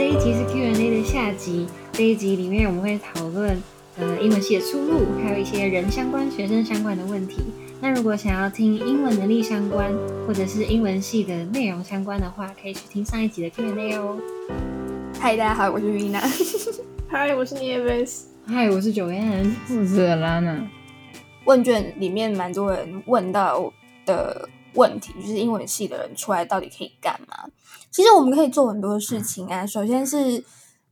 这一集是 Q&A 的下集。这一集里面我们会讨论呃英文系的出路，还有一些人相关、学生相关的问题。那如果想要听英文能力相关，或者是英文系的内容相关的话，可以去听上一集的 Q&A 哦。嗨，大家好，我是 Rina。嗨，我是 Nieves。嗨，我是九 N，我是 Lana。问卷里面蛮多人问到的问题，就是英文系的人出来到底可以干嘛？其实我们可以做很多事情啊。首先是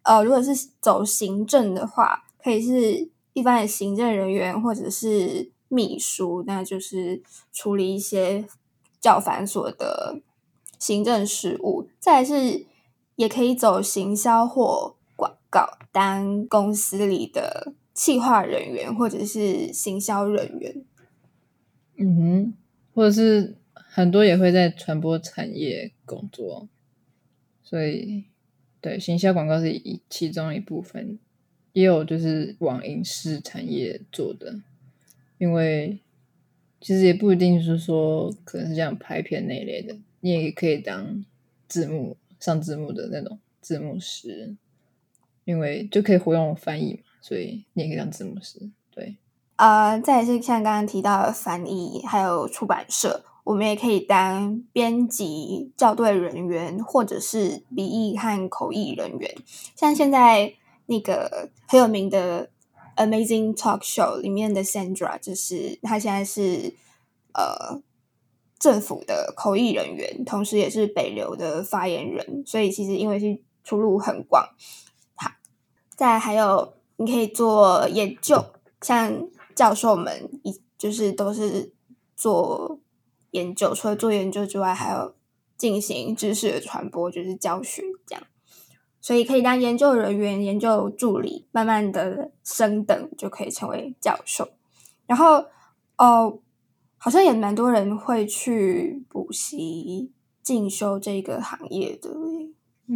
呃，如果是走行政的话，可以是一般的行政人员或者是秘书，那就是处理一些较繁琐的行政事务。再来是也可以走行销或广告，当公司里的。企划人员或者是行销人员，嗯哼，或者是很多也会在传播产业工作，所以对行销广告是一其中一部分，也有就是往影视产业做的，因为其实也不一定是说可能是这样拍片那一类的，你也可以当字幕上字幕的那种字幕师，因为就可以活用翻译嘛。所以你也可以当字幕师，对。呃，再是像刚刚提到的翻译，还有出版社，我们也可以当编辑、校对人员，或者是笔译和口译人员。像现在那个很有名的《Amazing Talk Show》里面的 Sandra，就是他现在是呃政府的口译人员，同时也是北流的发言人。所以其实因为是出路很广。好，再还有。你可以做研究，像教授们一就是都是做研究，除了做研究之外，还有进行知识的传播，就是教学这样。所以可以当研究人员、研究助理，慢慢的升等就可以成为教授。然后哦，好像也蛮多人会去补习进修这个行业的。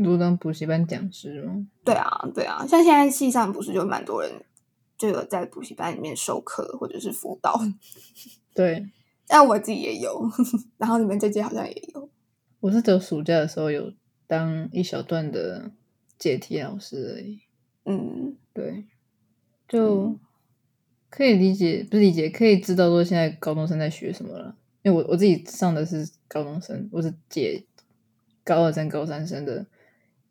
都当补习班讲师吗？对啊，对啊，像现在系上不是就蛮多人就有在补习班里面授课或者是辅导。对，但我自己也有，然后你们这届好像也有。我是走暑假的时候有当一小段的解题老师而已。嗯，对，就可以理解，不是理解，可以知道说现在高中生在学什么了。因为我我自己上的是高中生，我是解高二生、高三生的。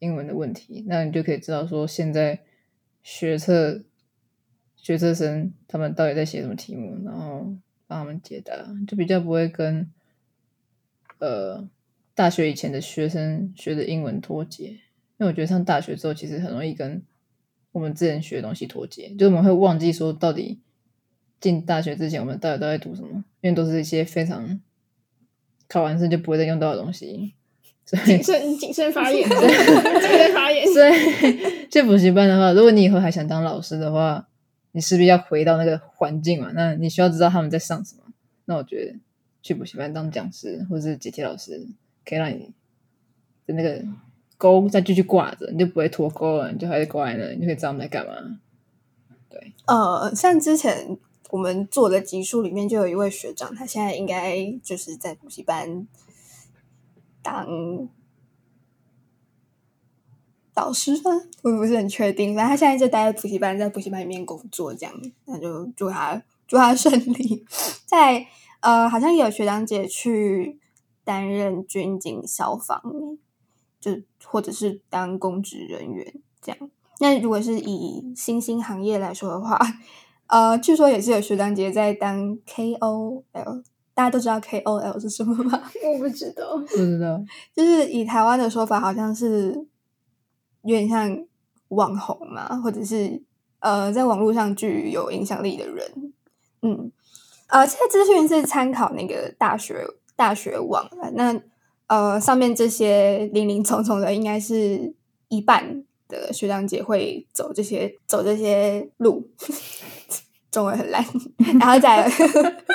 英文的问题，那你就可以知道说现在学测学测生他们到底在写什么题目，然后帮他们解答，就比较不会跟呃大学以前的学生学的英文脱节。因为我觉得上大学之后，其实很容易跟我们之前学的东西脱节，就我们会忘记说到底进大学之前我们到底都在读什么，因为都是一些非常考完试就不会再用到的东西。谨慎谨慎发言，谨慎发言。所以去补习班的话，如果你以后还想当老师的话，你势必要回到那个环境嘛。那你需要知道他们在上什么。那我觉得去补习班当讲师或者是解题老师，可以让你的那个钩再继续挂着，你就不会脱钩了，你就还是挂在那，你就可以知道我们在干嘛。对，呃，像之前我们做的集数里面，就有一位学长，他现在应该就是在补习班。当导师吗？我不是很确定。反正他现在就待在补习班，在补习班里面工作，这样。那就祝他祝他顺利。在呃，好像有学长姐去担任军警、消防，就或者是当公职人员这样。那如果是以新兴行业来说的话，呃，据说也是有学长姐在当 KOL。大家都知道 KOL 是什么吗？我不知道，不知道。就是以台湾的说法，好像是有点像网红嘛，或者是呃，在网络上具有影响力的人。嗯，呃，这些资讯是参考那个大学大学网那呃，上面这些零零总总的，应该是一半的学长姐会走这些走这些路。中文很烂，然后再，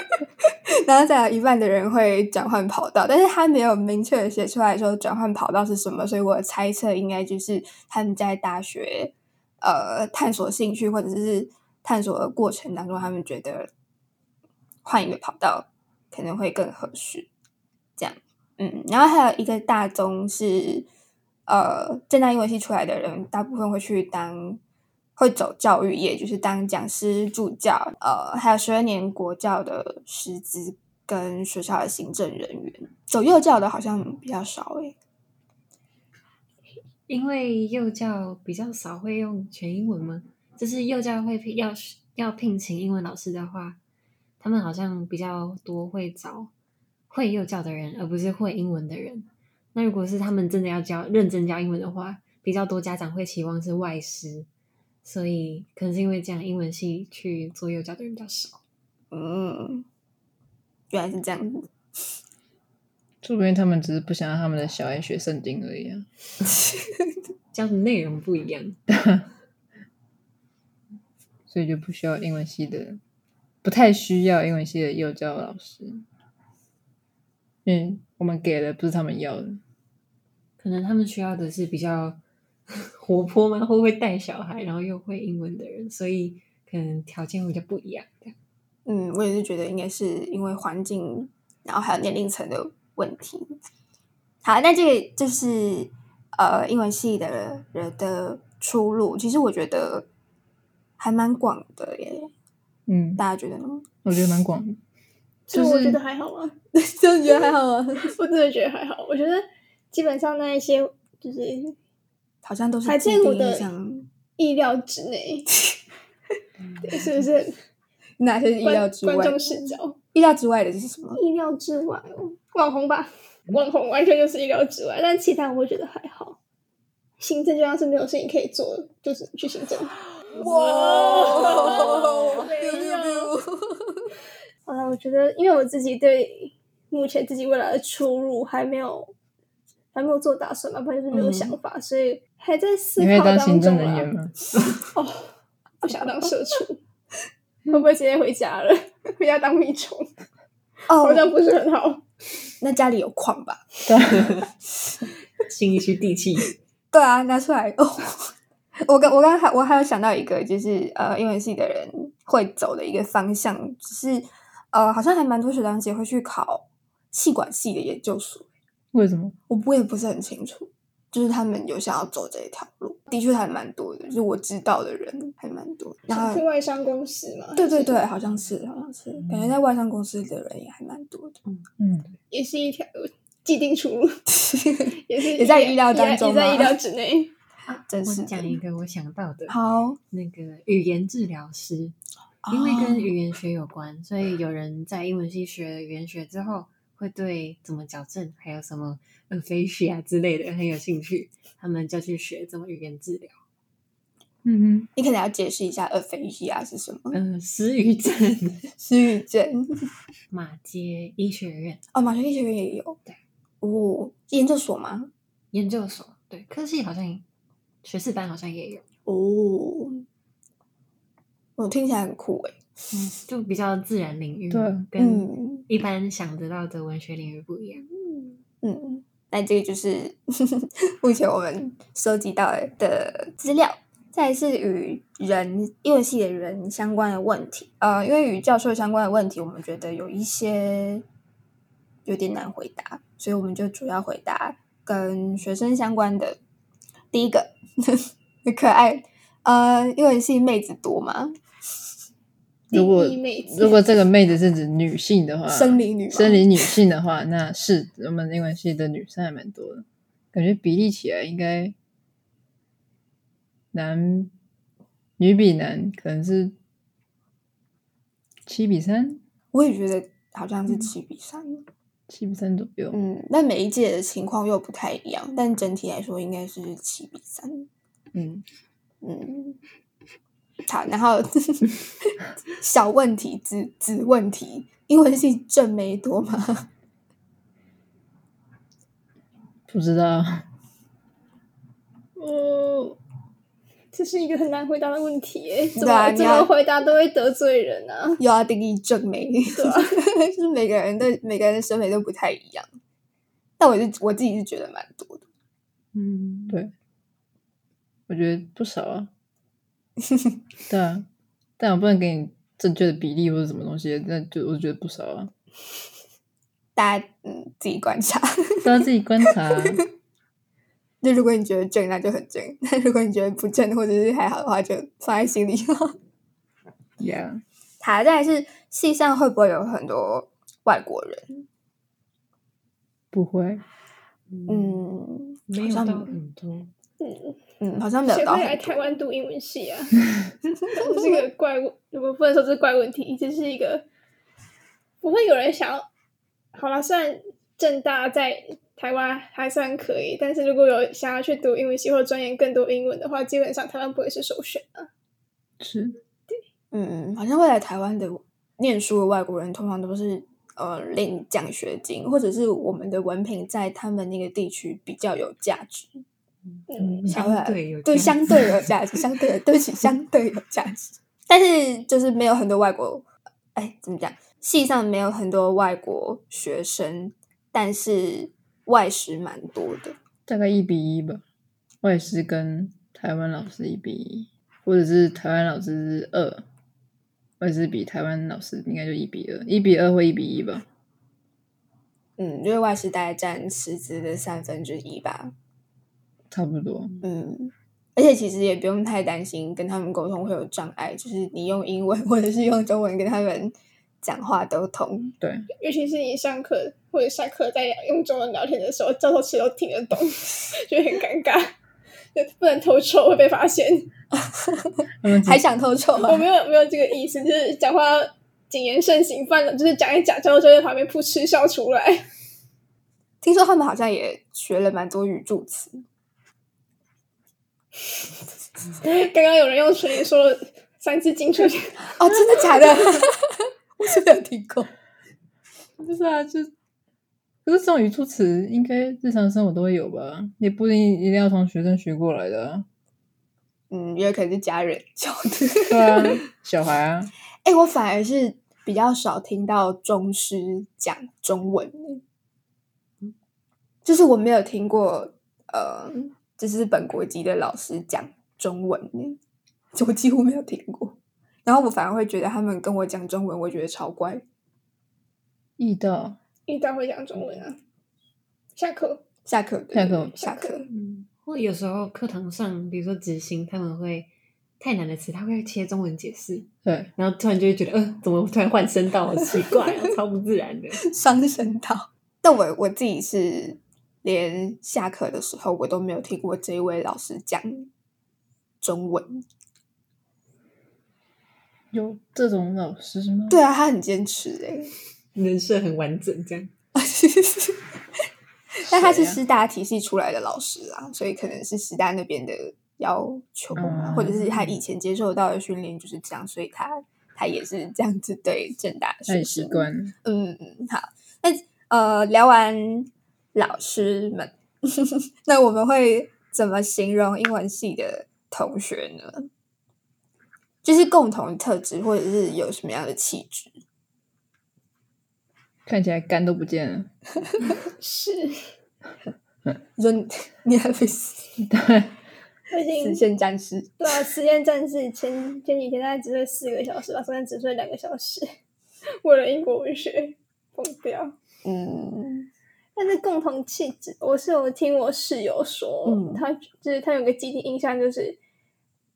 然后再有一半的人会转换跑道，但是他没有明确的写出来说转换跑道是什么，所以我猜测应该就是他们在大学呃探索兴趣或者是探索的过程当中，他们觉得换一个跑道可能会更合适，这样，嗯，然后还有一个大宗是呃，正大英文系出来的人，大部分会去当会走教育业，就是当讲师、助教，呃，还有十二年国教的师资跟学校的行政人员。走幼教的好像比较少诶。因为幼教比较少会用全英文吗？就是幼教会聘要要聘请英文老师的话，他们好像比较多会找会幼教的人，而不是会英文的人。那如果是他们真的要教认真教英文的话，比较多家长会期望是外师，所以可能是因为这样，英文系去做幼教的人比较少。嗯，原来是这样子。说不定他们只是不想让他们的小孩学圣经而已啊。教的内容不一样，所以就不需要英文系的，不太需要英文系的幼教老师，因为我们给的不是他们要的。可能他们需要的是比较 活泼吗？会不会带小孩，然后又会英文的人，所以可能条件会比较不一样。嗯，我也是觉得应该是因为环境，然后还有年龄层的问题。好，那这个就是呃英文系的人的出路，其实我觉得还蛮广的耶。嗯，大家觉得呢？我觉得蛮广的。就是我觉得还好啊，真的觉得还好啊，我真的觉得还好。我觉得基本上那一些就是好像都是在我的。意料之内，对，是不是？哪些是意料之外？观众视角，意料之外的是什么？意料之外哦，网红吧，网红完全就是意料之外，但其他我会觉得还好。行政就像是没有事情可以做，就只能去行政。哇没有了，我觉得因为我自己对目前自己未来的出路还没有还没有做打算嘛，不然就是没有想法，所以还在思考当当行政中啊。人员？哦，不想当社畜，会不会直接回家了？回家当米虫，哦好，像不是很好。那家里有矿吧？新一区地气，对啊，拿出来 哦。我刚我刚还我还有想到一个，就是呃，英文系的人会走的一个方向，就是呃，好像还蛮多学长姐会去考气管系的研究所。为什么？我我也不是很清楚，就是他们有想要走这一条路，的确还蛮多的，就是我知道的人还蛮多的。然想后是外商公司嘛？对对对，好像是好像是，感觉在外商公司的人也还蛮多的。嗯，也是一条既定出路，也是也在意料当中吗也在意料之内。真是我讲一个我想到的，好，那个语言治疗师，因为跟语言学有关，所以有人在英文系学语言学之后，会对怎么矫正，还有什么 aphasia 之类的很有兴趣，他们就去学怎么语言治疗。嗯哼你可能要解释一下 aphasia 是什么？嗯，失语症，失语症。马街医学院哦，马街医学院也有。对，哦，研究所吗？研究所，对，科系好像学士班好像也有，哦，我听起来很酷诶。嗯，就比较自然领域，对跟嗯一般想得到的文学领域不一样。嗯，那这个就是 目前我们收集到的资料。再来是与人英文系的人相关的问题，呃，因为与教授相关的问题，我们觉得有一些有点难回答，所以我们就主要回答跟学生相关的。第一个，可爱，呃，英文系妹子多吗？如果如果这个妹子是指女性的话，生理女生理女性的话，那是我们英文系的女生还蛮多的，感觉比例起来应该男女比男可能是七比三，我也觉得好像是七比三。七比三左右。嗯，但每一届的情况又不太一样，但整体来说应该是七比三。嗯，嗯，好，然后 小问题，子子问题，英文系正没多吗？不知道，哦，这是一个很难回答的问题耶，怎么怎对啊你要么回答都会得罪人啊。又要定义正美，对啊就是每个人的每个人的审美都不太一样。但我是我自己是觉得蛮多的。嗯，对，我觉得不少啊。对啊，但我不能给你正确的比例或者什么东西，那就我觉得不少啊。大家嗯自己观察。都要自己观察啊。那如果你觉得正，那就很正；那如果你觉得不正或者是还好的话，就放在心里。Yeah，好，再来是系上会不会有很多外国人？不会，嗯没有到很多。嗯，嗯，好像没有谁会来。台湾读英文系啊？这是个怪问，我不能说这是怪问题，这是一个不会有人想要。好了，虽然正大在台湾还算可以，但是如果有想要去读英文系或者钻研更多英文的话，基本上台湾不会是首选啊。是嗯，好像会来台湾的念书的外国人，通常都是呃领奖学金，或者是我们的文凭在他们那个地区比较有价值。嗯，相对有对，相对有价值，相对对不起，相对有价值。但是就是没有很多外国，哎，怎么讲？系上没有很多外国学生，但是外师蛮多的。大概一比一吧，外师跟台湾老师一比一，或者是台湾老师是二，外师比台湾老师应该就一比二，一比二或一比一吧。嗯，因为外师大概占师资的三分之一吧。差不多，嗯，而且其实也不用太担心跟他们沟通会有障碍，就是你用英文 或者是用中文跟他们讲话都通。对，尤其是你上课或者下课在用中文聊天的时候，教授其实都听得懂，就很尴尬，就不能偷臭会被发现。还想偷臭我？没有没有这个意思，就是讲话谨言慎行，不然就是讲一讲，教授就在旁边噗嗤笑出来。听说他们好像也学了蛮多语助词。刚刚有人用唇语说了三次进出去，哦，真的假的？我是没有听过。不是啊，就可是这种语助词应该日常生活都会有吧，也不一定一定要从学生学过来的、啊。嗯，也有可能是家人教的。对啊，小孩啊，哎、我反而是比较少听到中师讲中文，就是我没有听过，呃，就是本国籍的老师讲中文，我几乎没有听过。然后我反而会觉得他们跟我讲中文，我觉得超怪。易到一到会讲中文啊。下课，下课，下课下课，嗯，或有时候课堂上，比如说执行，他们会太难的词，他会切中文解释，对，然后突然就会觉得，呃，怎么突然换声道，好奇怪啊，超不自然的。伤声道。但我我自己是连下课的时候，我都没有听过这一位老师讲中文。有这种老师吗？对啊，他很坚持哎、人设很完整，这样。但他是师大体系出来的老师啊，所以可能是师大那边的要求啊，嗯或者是他以前接受到的训练就是这样，所以他他也是这样子对正大的学太习生。惯。嗯嗯，好，那呃，聊完老师们，那我们会怎么形容英文系的同学呢？就是共同特质，或者是有什么样的气质？看起来肝都不见了。是你说你 你还没死对，我已经线战士？对啊，时间战士前前几天大概只睡四个小时吧，昨天只睡两个小时，为了英国文学疯掉。嗯但是共同气质，我是有听我室友说，嗯他就是他有个集体印象，就是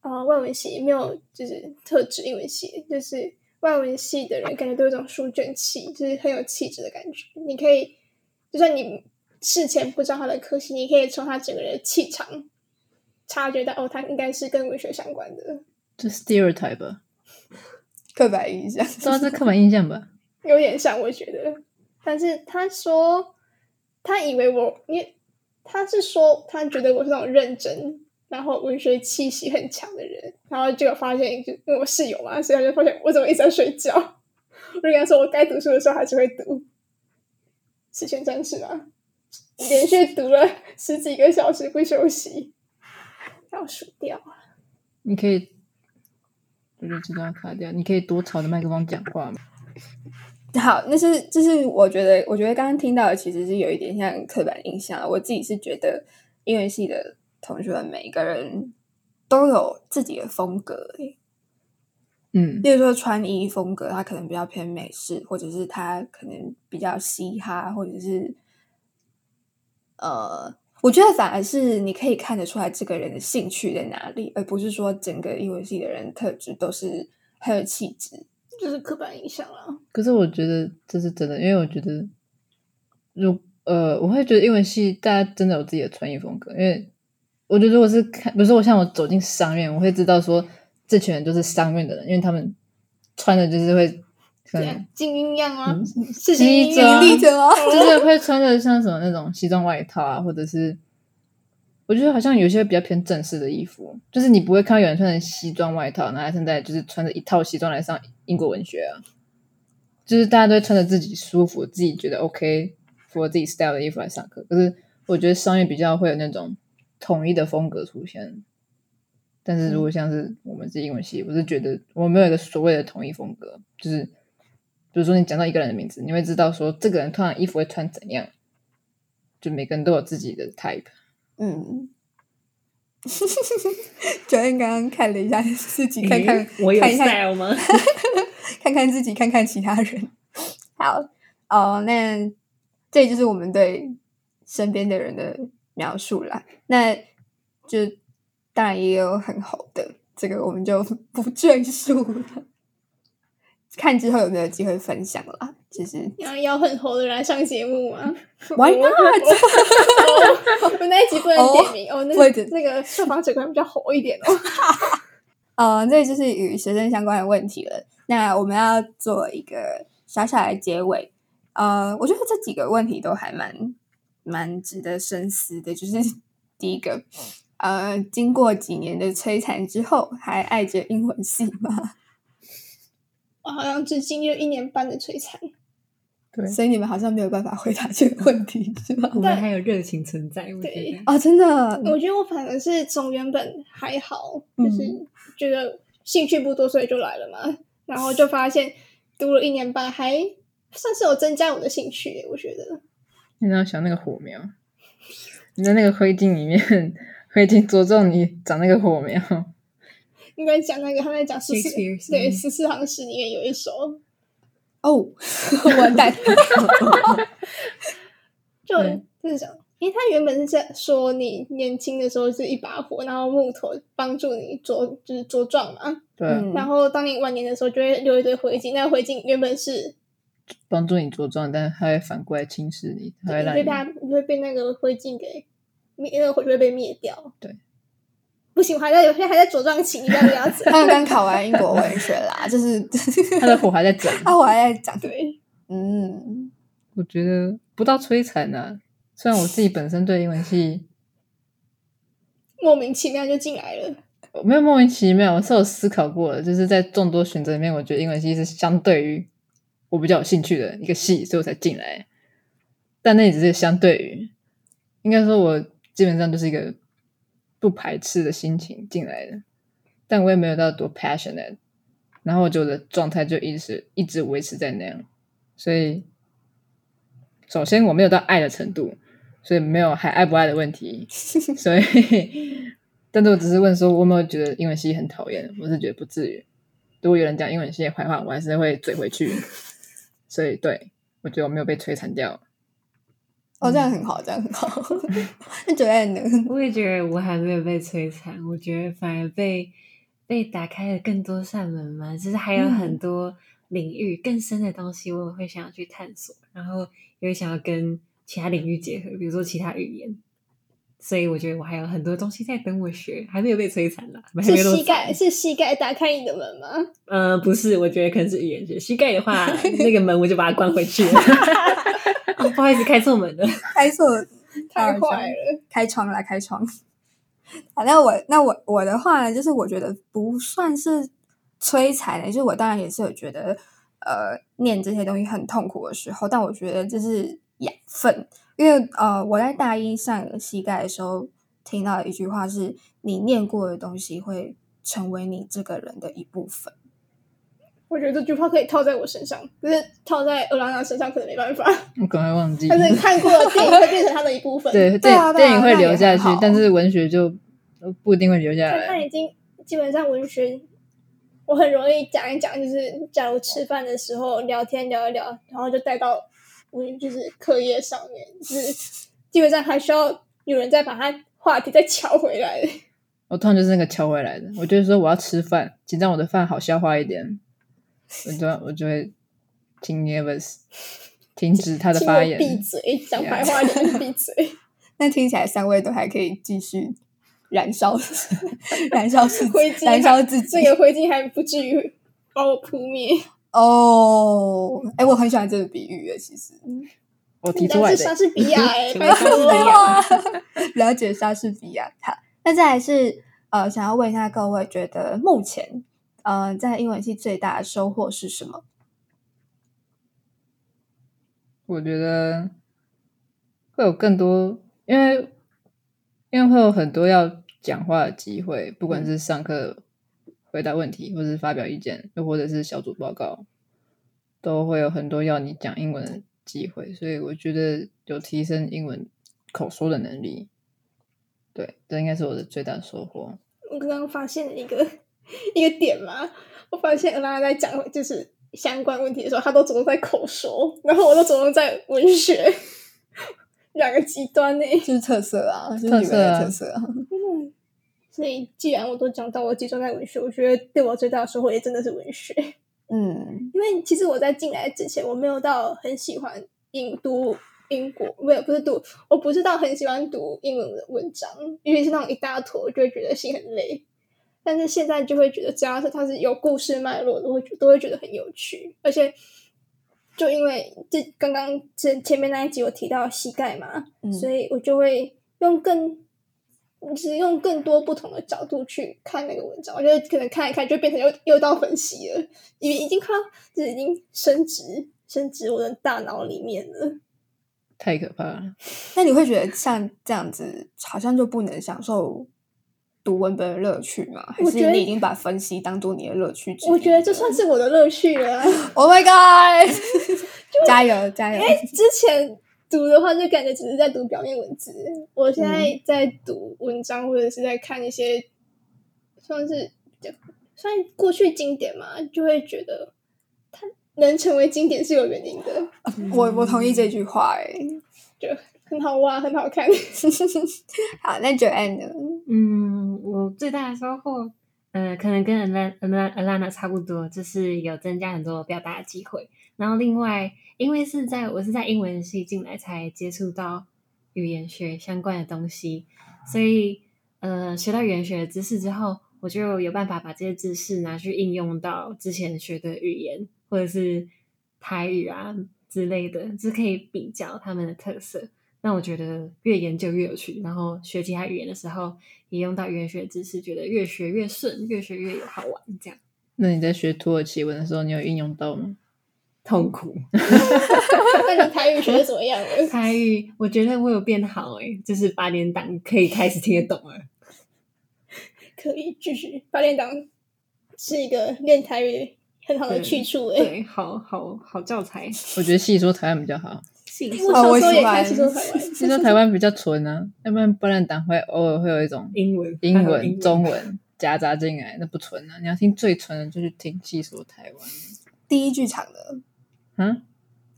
啊、呃外文系没有就是特指英文系，就是外文系的人感觉都有一种书卷气，就是很有气质的感觉。你可以，就算你事前不知道他的科系，你可以从他整个人的气场察觉到，哦，他应该是跟文学相关的。这 stereotype 吧，刻板印象。这是刻板印象吧？有点像，我觉得。但是他说，他以为我，因为他是说他觉得我是那种认真，然后文学气息很强的人，然后就发现，就因为我室友嘛，所以他就发现我怎么一直在睡觉。我就跟他说，我该读书的时候还是会读。十全战士啊，连续读了十几个小时不休息，要数掉啊。你可以，我就知道卡掉。你可以多朝着麦克风讲话吗？好，那是就是我觉得，我觉得刚刚听到的其实是有一点像刻板印象。我自己是觉得音乐系的同学们每一个人都有自己的风格嗯，例如说穿衣风格，他可能比较偏美式，或者是他可能比较嘻哈，或者是呃我觉得反而是你可以看得出来这个人的兴趣在哪里，而不是说整个音乐系的人特质都是很有气质。就是刻板印象啦。可是我觉得这是真的，因为我觉得，如呃，我会觉得英文系大家真的有自己的穿衣风格，因为我觉得如果是看，比如说我像我走进商院，我会知道说这群人就是商院的人，因为他们穿的就是会可能精英样啊？嗯是精英西装？就是会穿着像什么那种西装外套啊，或者是我觉得好像有些比较偏正式的衣服，就是你不会看到有人穿着西装外套，然后现在就是穿着一套西装来上英国文学啊，就是大家都会穿着自己舒服、自己觉得 OK 符合自己 style 的衣服来上课。可是我觉得商业比较会有那种统一的风格出现，但是如果像是我们是英文系，我是觉得我没有一个所谓的统一风格，就是比如说你讲到一个人的名字，你会知道说这个人通常衣服会穿怎样，就每个人都有自己的 type。嗯，九燕刚刚看了一下自己，看看、诶我有看一下 style 吗？看看自己，看看其他人。好，哦，那这就是我们对身边的人的描述啦。那就当然也有很好的，这个我们就不赘述了。看之后有没有机会分享啦。其实要要很红的人来上节目吗？Why not？我那一集不能点名哦，那个那个受访者可能比较红一点哦。呃，这就是与学生相关的问题了。那我们要做一个小小的结尾。呃，我觉得这几个问题都还蛮蛮值得深思的。就是 第一个，呃，经过几年的摧残之后，还爱着英文系吗？我好像只经历了一年半的摧残，对所以你们好像没有办法回答这个问题，是吗？我们还有热情存在，我觉对啊。哦，真的，我觉得我反而是从原本还好，嗯就是觉得兴趣不多，所以就来了嘛。然后就发现读了一年半，还算是有增加我的兴趣。我觉得你要想那个火苗，你在那个灰烬里面，灰烬着重你长那个火苗。应该讲那个他们在讲十四对是十四行诗里面有一首，哦，完蛋，就对。就是讲，因为他原本是在说你年轻的时候是一把火，然后木头帮助你茁就是茁壮嘛，对。然后当你晚年的时候就会留一堆灰烬，那个灰烬原本是帮助你茁壮，但是它会反过来侵蚀你，它会被它你会被那个灰烬给灭，那个火就会被灭掉。对，不行，我还在，有些还在茁壮期，你不要这样子。他们刚考完英国文学啦，就是他的火还在长。啊，我还在长，对，嗯，我觉得不到摧残啊。虽然我自己本身对英文系莫名其妙就进来了。我没有莫名其妙，我是有思考过的，就是在众多选择里面，我觉得英文系是相对于我比较有兴趣的一个系，所以我才进来。但那也只是相对于，应该说我基本上就是一个不排斥的心情进来的，但我也没有到多 passionate，然后我觉得我的状态就一直一直维持在那样，所以首先我没有到爱的程度，所以没有还爱不爱的问题，所以，但是我只是问说，我有没有觉得英文系很讨厌？我是觉得不至于。如果有人讲英文系的坏话，我还是会嘴回去。所以，对我觉得我没有被摧残掉。哦，这样很好，这样很好。那九月呢？我也觉得我还没有被摧残，我觉得反而被被打开了更多扇门嘛，就是还有很多领域、更深的东西，我也会想要去探索，然后也会想要跟其他领域结合，比如说其他语言。所以我觉得我还有很多东西在等我学，还没有被摧残啦，还是膝盖惨是膝盖打开你的门吗？呃，不是，我觉得可能是语言学。膝盖的话，那个门我就把它关回去了。哦，不好意思，开错门了。开错，太快了，开窗来，开窗。好，那我那我我的话呢，就是我觉得不算是摧残的，就是我当然也是有觉得呃念这些东西很痛苦的时候，但我觉得这是养分，因为呃我在大一上膝盖的时候听到一句话是，你念过的东西会成为你这个人的一部分。我觉得这句话可以套在我身上，可是套在欧拉娜身上可能没办法。我赶快忘记。但是看过的电影会变成他的一部分。对，对电电影会留下去但是文学就不一定会留下来。他他已经基本上文学，我很容易讲一讲，就是假如吃饭的时候聊天聊一聊，然后就带到文就是课业上面，就是基本上还需要有人再把他话题再敲回来。我通常就是那个敲回来的。我就是说我要吃饭，请让我的饭好消化一点，我就我就会请 Nevers 停止他的发言。闭嘴，讲白话点，闭嘴。那听起来三位都还可以继续燃烧，燃烧自己燃烧自己这。个灰烬还不至于把我扑灭。哦，哎，我很喜欢这个比喻啊，其实我提出来的是莎，士比亚了解莎士比亚。好，那再来是呃，想要问一下各位，觉得目前呃在英文系最大的收获是什么？我觉得会有更多，因为因为会有很多要讲话的机会，不管是上课回答问题，或是发表意见，又或者是小组报告，都会有很多要你讲英文的机会，所以我觉得有提升英文口说的能力。对，这应该是我的最大收获。我刚刚发现了一个 一个点嘛，我发现恩拉在讲就是相关问题的时候，他都着重在口说，然后我都着重在文学，两个极端呢。就是特色啊，就是你们特色啊的特色啊。所以既然我都讲到我集中在文学，我觉得对我最大的收获也真的是文学。嗯因为其实我在进来之前，我没有到很喜欢英读英国，没有不是读，我不是到很喜欢读英文的文章，因为是那种一大坨，我就会觉得心很累。但是现在就会觉得，只要是它是有故事脉络的，都会觉都会觉得很有趣，而且就因为这刚刚前前面那一集我提到膝盖嘛，嗯所以我就会用更。就是用更多不同的角度去看那个文章，我觉得可能看一看就变成又又到分析了，因为已经快要就是已经升值升值我的大脑里面了。太可怕了！那你会觉得像这样子，好像就不能享受读文本的乐趣吗？还我觉得是你已经把分析当做你的乐趣？我觉得这算是我的乐趣了啊、Oh my god！加油加油！之前读的话，就感觉只是在读表面文字。我现嗯在在读文章，或者是在看一些算是算过去经典嘛，就会觉得它能成为经典是有原因的，我我同意这句话哎。就很好玩，很好看。好，那 Joanne 呢？嗯，我最大的收获，呃，可能跟 Alana Alana Alana 差不多，就是有增加很多表达的机会。然后另外，因为是在我是在英文系进来才接触到语言学相关的东西，所以呃，学到语言学的知识之后，我就有办法把这些知识拿去应用到之前学的语言或者是台语啊之类的，就可以比较他们的特色。那我觉得越研究越有趣，然后学其他语言的时候也用到语言学知识，觉得越学越顺，越学越有好玩，这样那你在学土耳其文的时候，你有运用到吗？痛苦。那你台语学的怎么样了？台语我觉得我有变好诶、就是八点档可以开始听得懂了。可以继续。八点档是一个练台语很好的去处诶、对，好好好教材。我觉得细说台湾比较好，细我哦我喜小时候也看欢。吸收台湾，细说台湾比较纯啊，要不然不然党会偶尔会有一种英文、英文、中文夹杂进来，那不纯啊！你要听最纯的，就去听细说台湾。第一剧场的。嗯，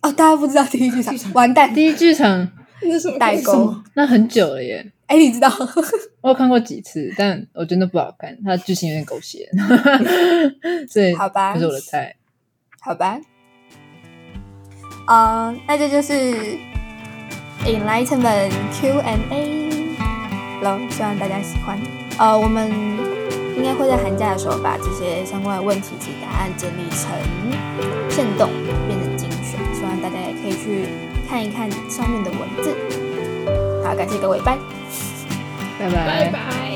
哦，大家不知道第一剧场，完蛋，第一剧场？那是什么？代沟。那很久了耶，哎，你知道？我有看过几次，但我觉得不好看，它的剧情有点狗血，所以好吧。不是我的菜。好吧，嗯、那这就是 Enlightenment Q&A 喽，希望大家喜欢。呃，我们应该会在寒假的时候把这些相关的问题及答案整理成线动，变成精选，希望大家也可以去看一看上面的文字。好，感谢各位，拜。拜拜拜。